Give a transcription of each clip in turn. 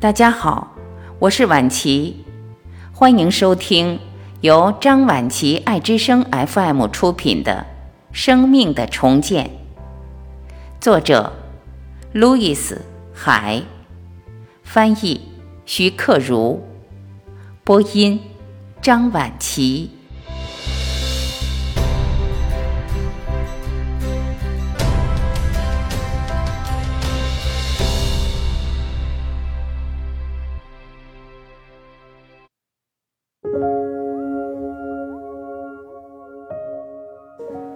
大家好，我是婉琪，欢迎收听由张婉琪爱之声 FM 出品的《生命的重建》，作者路易斯·海，翻译徐克如，播音张婉琪。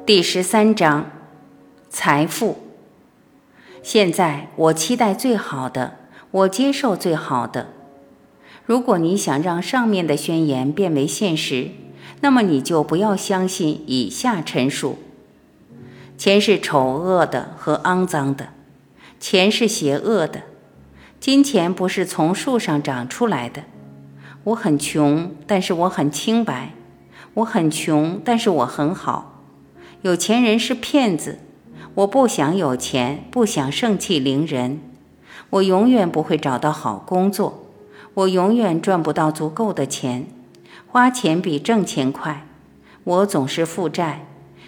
第十三章，财富。现在我期待最好的，我接受最好的。如果你想让上面的宣言变为现实，那么你就不要相信以下陈述：钱是丑恶的和肮脏的，钱是邪恶的，金钱不是从树上长出来的。我很穷，但是我很清白。我很穷，但是我很好。有钱人是骗子，我不想有钱，不想盛气凌人，我永远不会找到好工作，我永远赚不到足够的钱，花钱比挣钱快，我总是负债，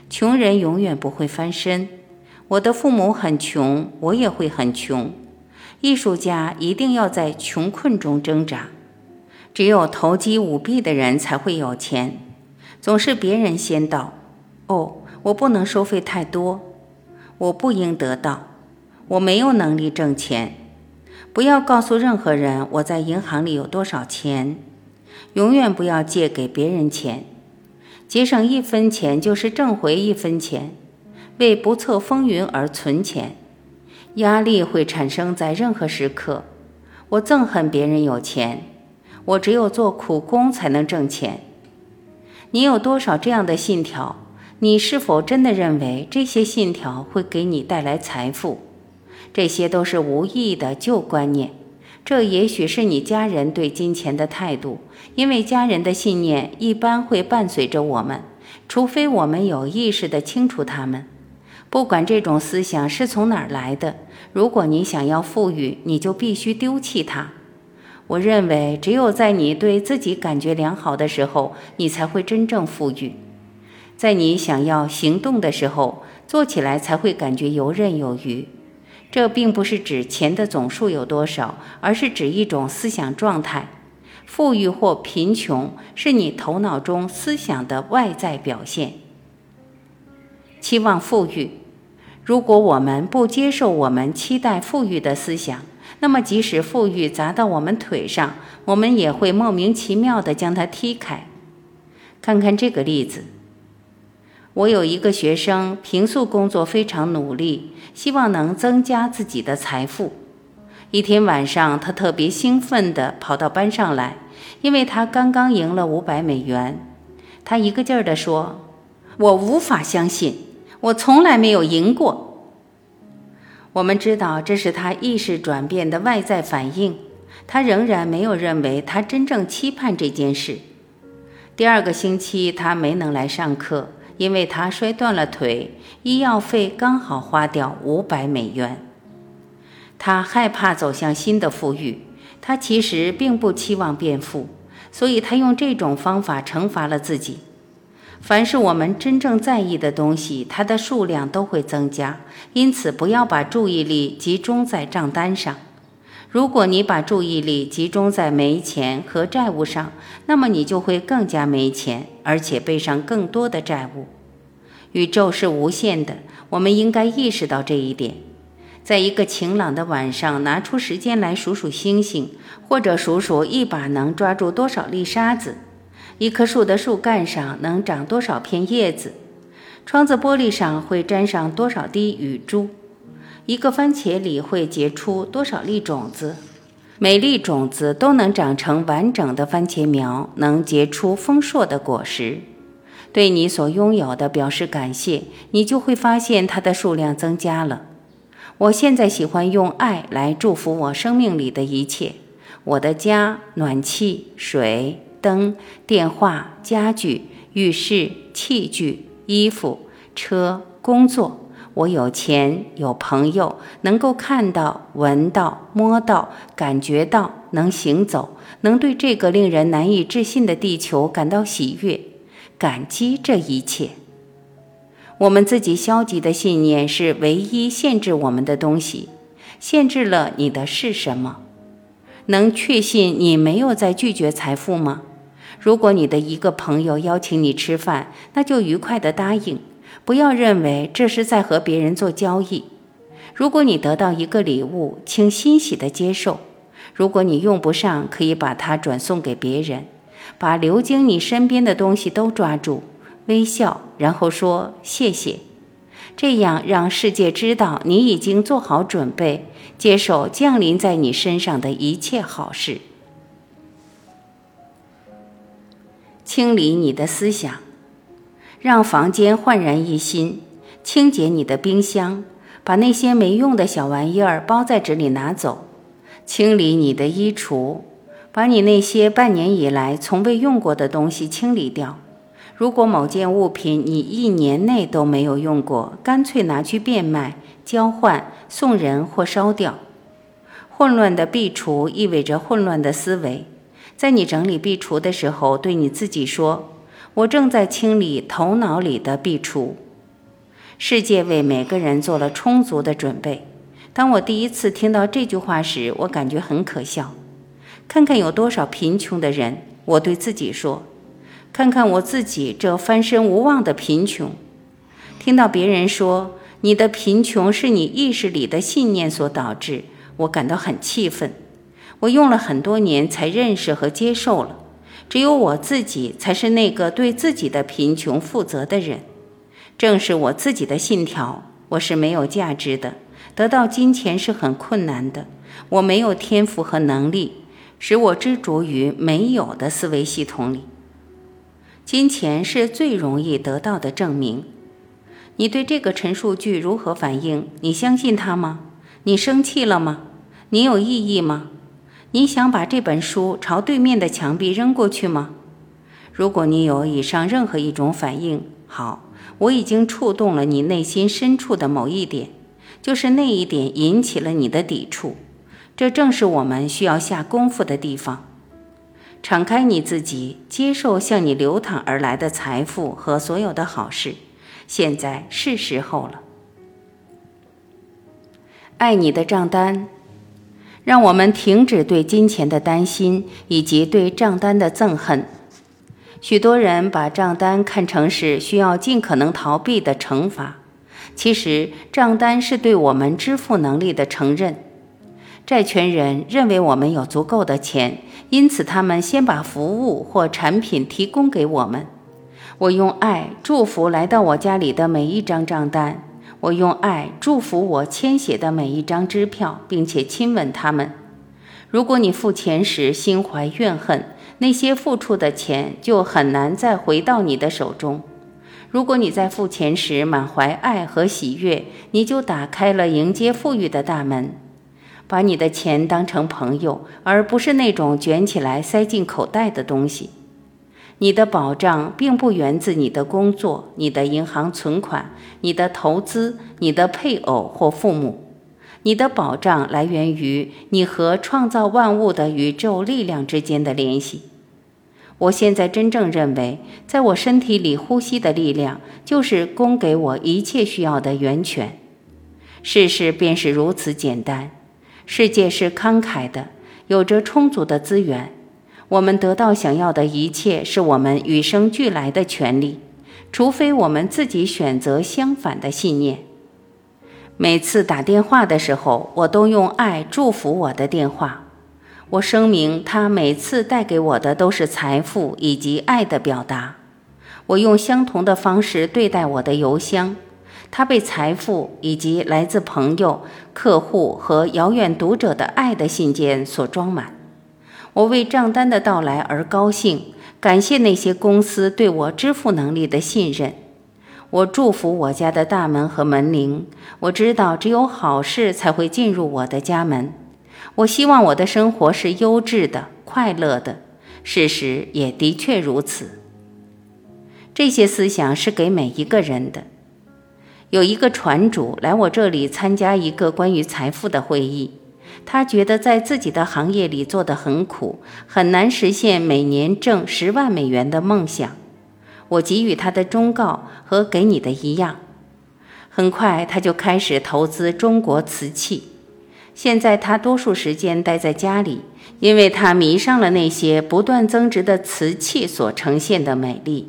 穷人永远不会翻身，我的父母很穷，我也会很穷，艺术家一定要在穷困中挣扎，只有投机舞弊的人才会有钱，总是别人先到，哦。我不能收费太多，我不应得到，我没有能力挣钱。不要告诉任何人我在银行里有多少钱，永远不要借给别人钱，节省一分钱就是挣回一分钱。为不测风云而存钱，压力会产生在任何时刻。我憎恨别人有钱，我只有做苦工才能挣钱。你有多少这样的信条？你是否真的认为这些信条会给你带来财富？这些都是无意义的旧观念。这也许是你家人对金钱的态度，因为家人的信念一般会伴随着我们，除非我们有意识地清除它们。不管这种思想是从哪儿来的，如果你想要富裕，你就必须丢弃它。我认为，只有在你对自己感觉良好的时候，你才会真正富裕。在你想要行动的时候，做起来才会感觉游刃有余。这并不是指钱的总数有多少，而是指一种思想状态。富裕或贫穷是你头脑中思想的外在表现。期望富裕，如果我们不接受我们期待富裕的思想，那么即使富裕砸到我们腿上，我们也会莫名其妙地将它踢开。看看这个例子。我有一个学生，平素工作非常努力，希望能增加自己的财富。一天晚上，他特别兴奋地跑到班上来，因为他刚刚赢了五百美元。他一个劲儿地说：“我无法相信，我从来没有赢过。”我们知道这是他意识转变的外在反应，他仍然没有认为他真正期盼这件事。第二个星期，他没能来上课。因为他摔断了腿，医药费刚好花掉五百美元。他害怕走向新的富裕，他其实并不期望变富，所以他用这种方法惩罚了自己。凡是我们真正在意的东西，它的数量都会增加，因此不要把注意力集中在账单上。如果你把注意力集中在没钱和债务上，那么你就会更加没钱，而且背上更多的债务。宇宙是无限的，我们应该意识到这一点。在一个晴朗的晚上，拿出时间来数数星星，或者数数一把能抓住多少粒沙子，一棵树的树干上能长多少片叶子，窗子玻璃上会沾上多少滴雨珠。一个番茄里会结出多少粒种子？每粒种子都能长成完整的番茄苗，能结出丰硕的果实。对你所拥有的表示感谢，你就会发现它的数量增加了。我现在喜欢用爱来祝福我生命里的一切：我的家、暖气、水、灯、电话、家具、浴室、器具、衣服、车、工作。我有钱，有朋友，能够看到、闻到、摸到、感觉到，能行走，能对这个令人难以置信的地球感到喜悦，感激这一切。我们自己消极的信念是唯一限制我们的东西，限制了你的是什么？能确信你没有在拒绝财富吗？如果你的一个朋友邀请你吃饭，那就愉快地答应。不要认为这是在和别人做交易。如果你得到一个礼物，请欣喜地接受；如果你用不上，可以把它转送给别人。把流经你身边的东西都抓住，微笑，然后说谢谢。这样让世界知道你已经做好准备，接受降临在你身上的一切好事。清理你的思想。让房间焕然一新，清洁你的冰箱，把那些没用的小玩意儿包在纸里拿走；清理你的衣橱，把你那些半年以来从未用过的东西清理掉。如果某件物品你一年内都没有用过，干脆拿去变卖、交换、送人或烧掉。混乱的壁橱意味着混乱的思维。在你整理壁橱的时候，对你自己说。我正在清理头脑里的壁橱。世界为每个人做了充足的准备。当我第一次听到这句话时，我感觉很可笑。看看有多少贫穷的人，我对自己说：“看看我自己这翻身无望的贫穷。”听到别人说你的贫穷是你意识里的信念所导致，我感到很气愤。我用了很多年才认识和接受了。只有我自己才是那个对自己的贫穷负责的人。正是我自己的信条：我是没有价值的，得到金钱是很困难的，我没有天赋和能力，使我执着于没有的思维系统里。金钱是最容易得到的证明。你对这个陈述句如何反应？你相信它吗？你生气了吗？你有异议吗？你想把这本书朝对面的墙壁扔过去吗？如果你有以上任何一种反应，好，我已经触动了你内心深处的某一点，就是那一点引起了你的抵触。这正是我们需要下功夫的地方。敞开你自己，接受向你流淌而来的财富和所有的好事。现在是时候了。爱你的账单。让我们停止对金钱的担心以及对账单的憎恨。许多人把账单看成是需要尽可能逃避的惩罚，其实账单是对我们支付能力的承认。债权人认为我们有足够的钱，因此他们先把服务或产品提供给我们。我用爱祝福来到我家里的每一张账单。我用爱祝福我签写的每一张支票，并且亲吻他们。如果你付钱时心怀怨恨，那些付出的钱就很难再回到你的手中。如果你在付钱时满怀爱和喜悦，你就打开了迎接富裕的大门。把你的钱当成朋友，而不是那种卷起来塞进口袋的东西。你的保障并不源自你的工作、你的银行存款、你的投资、你的配偶或父母。你的保障来源于你和创造万物的宇宙力量之间的联系。我现在真正认为，在我身体里呼吸的力量，就是供给我一切需要的源泉。世事便是如此简单。世界是慷慨的，有着充足的资源。我们得到想要的一切，是我们与生俱来的权利，除非我们自己选择相反的信念。每次打电话的时候，我都用爱祝福我的电话。我声明，他每次带给我的都是财富以及爱的表达。我用相同的方式对待我的邮箱，它被财富以及来自朋友、客户和遥远读者的爱的信件所装满。我为账单的到来而高兴，感谢那些公司对我支付能力的信任。我祝福我家的大门和门铃。我知道只有好事才会进入我的家门。我希望我的生活是优质的、快乐的。事实也的确如此。这些思想是给每一个人的。有一个船主来我这里参加一个关于财富的会议，他觉得在自己的行业里做得很苦，很难实现每年挣十万美元的梦想。我给予他的忠告和给你的一样。很快他就开始投资中国瓷器。现在他多数时间待在家里，因为他迷上了那些不断增值的瓷器所呈现的美丽。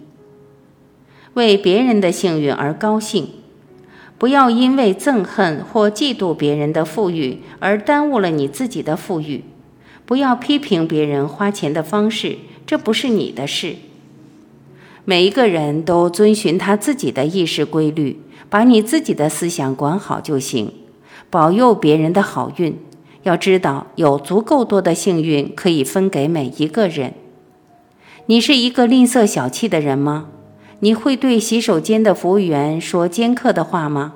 为别人的幸运而高兴，不要因为憎恨或嫉妒别人的富裕而耽误了你自己的富裕。不要批评别人花钱的方式，这不是你的事。每一个人都遵循他自己的意识规律，把你自己的思想管好就行。保佑别人的好运，要知道有足够多的幸运可以分给每一个人。你是一个吝啬小气的人吗？你会对洗手间的服务员说尖刻的话吗？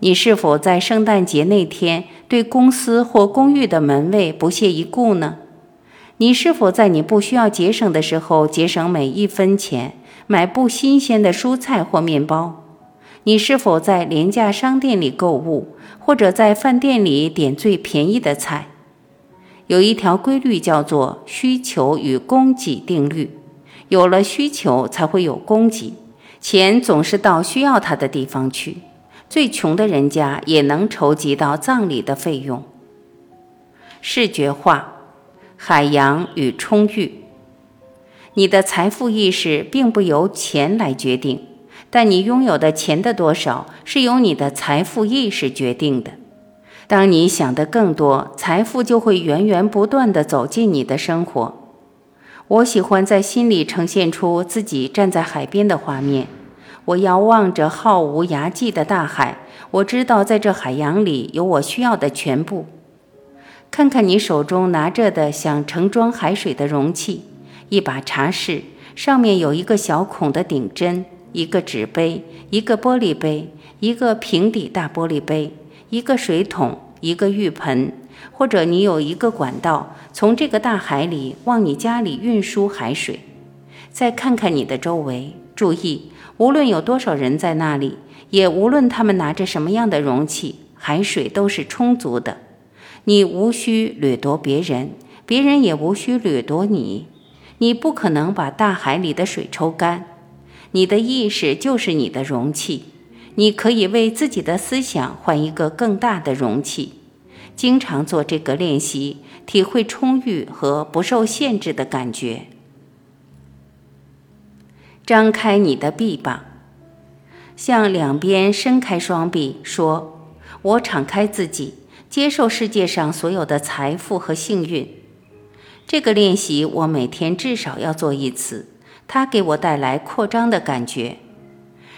你是否在圣诞节那天对公司或公寓的门卫不屑一顾呢？你是否在你不需要节省的时候节省每一分钱，买不新鲜的蔬菜或面包？你是否在廉价商店里购物？或者在饭店里点最便宜的菜，有一条规律叫做需求与供给定律。有了需求，才会有供给，钱总是到需要它的地方去。最穷的人家也能筹集到葬礼的费用。视觉化，海洋与充裕。你的财富意识并不由钱来决定。但你拥有的钱的多少是由你的财富意识决定的。当你想的更多，财富就会源源不断地走进你的生活。我喜欢在心里呈现出自己站在海边的画面，我遥望着浩无涯际的大海，我知道在这海洋里有我需要的全部。看看你手中拿着的想盛装海水的容器，一把茶室，上面有一个小孔的顶针。一个纸杯，一个玻璃杯，一个平底大玻璃杯，一个水桶，一个浴盆，或者你有一个管道，从这个大海里往你家里运输海水。再看看你的周围，注意，无论有多少人在那里，也无论他们拿着什么样的容器，海水都是充足的。你无需掠夺别人，别人也无需掠夺你。你不可能把大海里的水抽干。你的意识就是你的容器，你可以为自己的思想换一个更大的容器。经常做这个练习，体会充裕和不受限制的感觉。张开你的臂膀，向两边伸开双臂，说：“我敞开自己，接受世界上所有的财富和幸运。”这个练习我每天至少要做一次。它给我带来扩张的感觉。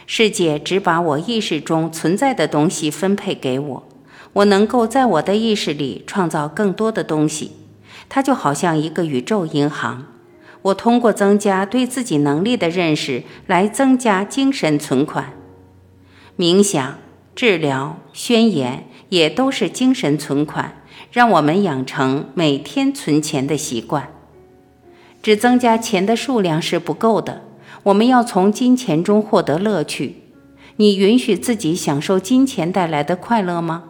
世界只把我意识中存在的东西分配给我，我能够在我的意识里创造更多的东西。它就好像一个宇宙银行。我通过增加对自己能力的认识来增加精神存款。冥想、治疗、宣言也都是精神存款，让我们养成每天存钱的习惯。只增加钱的数量是不够的，我们要从金钱中获得乐趣。你允许自己享受金钱带来的快乐吗？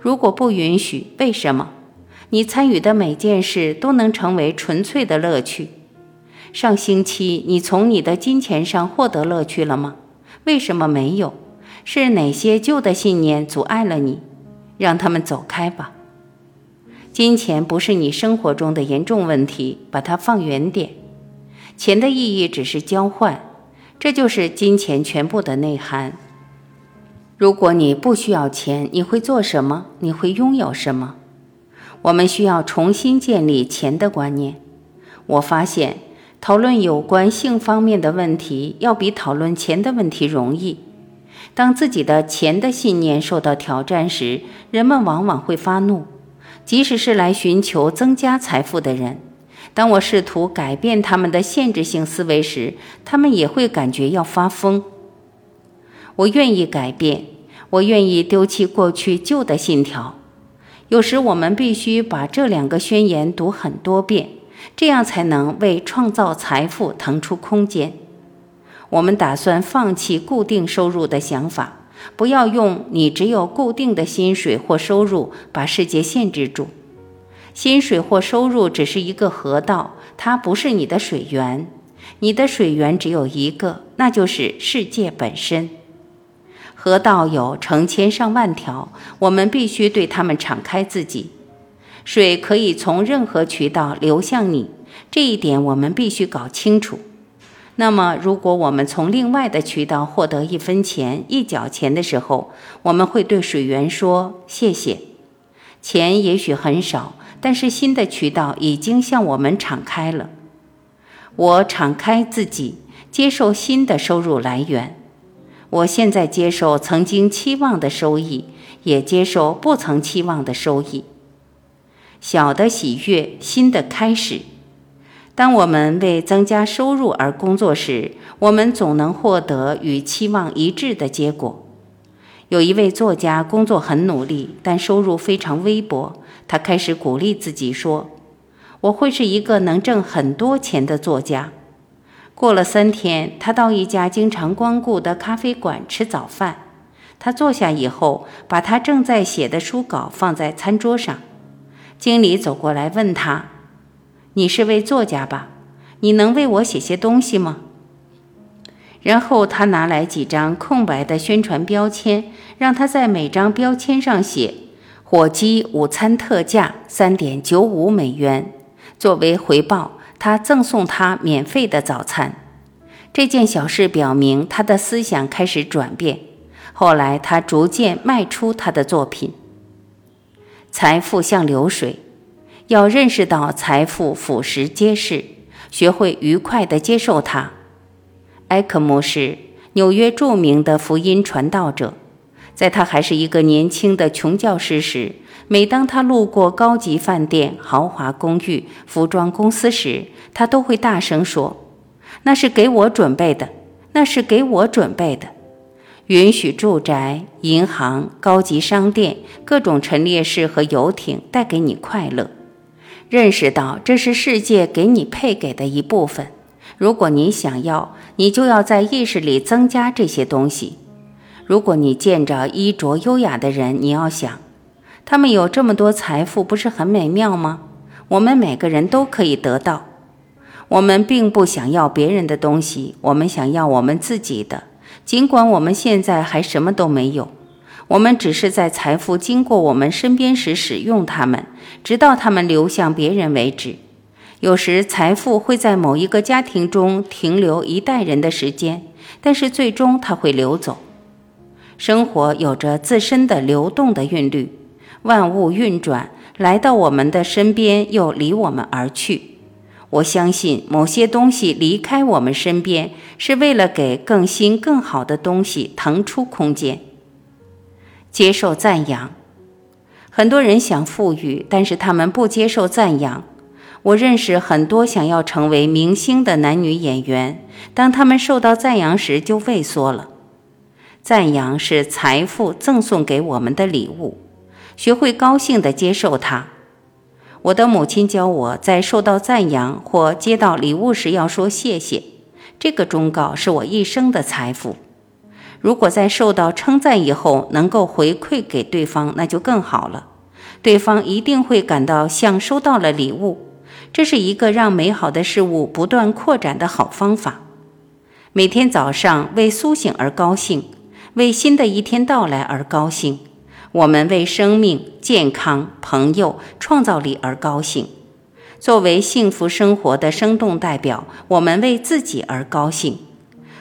如果不允许，为什么？你参与的每件事都能成为纯粹的乐趣。上星期你从你的金钱上获得乐趣了吗？为什么没有？是哪些旧的信念阻碍了你？让他们走开吧。金钱不是你生活中的严重问题，把它放远点。钱的意义只是交换，这就是金钱全部的内涵。如果你不需要钱，你会做什么？你会拥有什么？我们需要重新建立钱的观念。我发现，讨论有关性方面的问题，要比讨论钱的问题容易。当自己的钱的信念受到挑战时，人们往往会发怒。即使是来寻求增加财富的人，当我试图改变他们的限制性思维时，他们也会感觉要发疯。我愿意改变，我愿意丢弃过去旧的信条。有时我们必须把这两个宣言读很多遍，这样才能为创造财富腾出空间。我们打算放弃固定收入的想法，不要用你只有固定的薪水或收入把世界限制住。薪水或收入只是一个河道，它不是你的水源。你的水源只有一个，那就是世界本身。河道有成千上万条，我们必须对它们敞开自己。水可以从任何渠道流向你，这一点我们必须搞清楚。那么，如果我们从另外的渠道获得一分钱、一角钱的时候，我们会对水源说谢谢。钱也许很少，但是新的渠道已经向我们敞开了。我敞开自己，接受新的收入来源。我现在接受曾经期望的收益，也接受不曾期望的收益。小的喜悦，新的开始。当我们为增加收入而工作时，我们总能获得与期望一致的结果。有一位作家工作很努力，但收入非常微薄。他开始鼓励自己说：“我会是一个能挣很多钱的作家。”过了三天，他到一家经常光顾的咖啡馆吃早饭。他坐下以后，把他正在写的书稿放在餐桌上。经理走过来问他。你是位作家吧？你能为我写些东西吗？然后他拿来几张空白的宣传标签，让他在每张标签上写“火鸡午餐特价三点九五美元”。作为回报，他赠送他免费的早餐。这件小事表明他的思想开始转变。后来，他逐渐卖出他的作品。财富像流水。要认识到财富腐蚀皆是，学会愉快地接受它。埃克姆是纽约著名的福音传道者，在他还是一个年轻的穷教师时，每当他路过高级饭店、豪华公寓、服装公司时，他都会大声说：“那是给我准备的，那是给我准备的。”允许住宅、银行、高级商店、各种陈列室和游艇带给你快乐。认识到这是世界给你配给的一部分。如果你想要，你就要在意识里增加这些东西。如果你见着衣着优雅的人，你要想，他们有这么多财富，不是很美妙吗？我们每个人都可以得到。我们并不想要别人的东西，我们想要我们自己的，尽管我们现在还什么都没有。我们只是在财富经过我们身边时使用它们，直到它们流向别人为止。有时财富会在某一个家庭中停留一代人的时间，但是最终它会流走。生活有着自身的流动的韵律，万物运转，来到我们的身边又离我们而去。我相信某些东西离开我们身边，是为了给更新更好的东西腾出空间。接受赞扬，很多人想富裕，但是他们不接受赞扬。我认识很多想要成为明星的男女演员，当他们受到赞扬时就畏缩了。赞扬是财富赠送给我们的礼物，学会高兴地接受它。我的母亲教我在受到赞扬或接到礼物时要说谢谢，这个忠告是我一生的财富。如果在受到称赞以后能够回馈给对方，那就更好了。对方一定会感到像收到了礼物，这是一个让美好的事物不断扩展的好方法。每天早上为苏醒而高兴，为新的一天到来而高兴。我们为生命、健康、朋友、创造力而高兴。作为幸福生活的生动代表，我们为自己而高兴。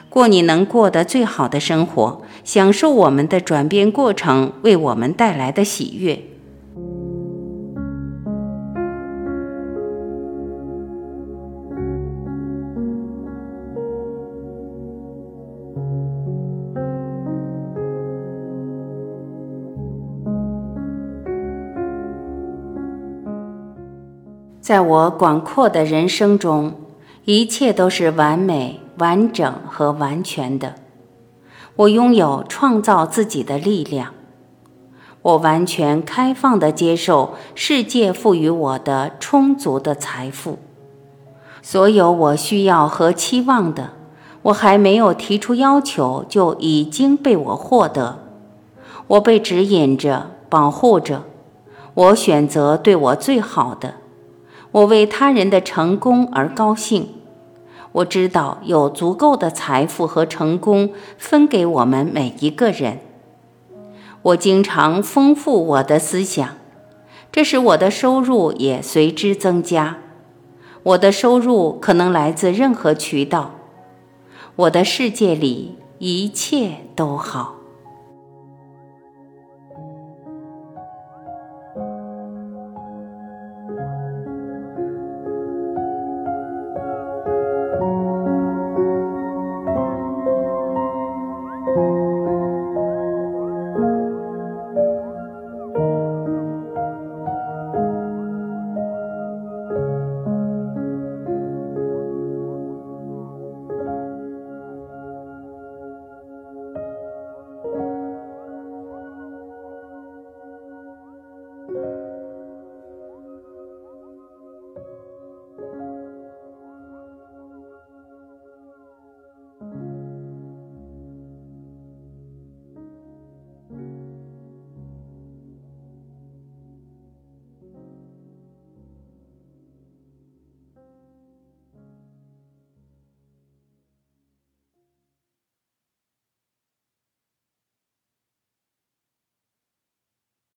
过你能过得最好的生活，享受我们的转变过程为我们带来的喜悦。在我广阔的人生中，一切都是完美。完整和完全的，我拥有创造自己的力量。我完全开放地接受世界赋予我的充足的财富，所有我需要和期望的，我还没有提出要求就已经被我获得。我被指引着，保护着。我选择对我最好的。我为他人的成功而高兴。我知道有足够的财富和成功分给我们每一个人。我经常丰富我的思想，这使我的收入也随之增加。我的收入可能来自任何渠道。我的世界里一切都好。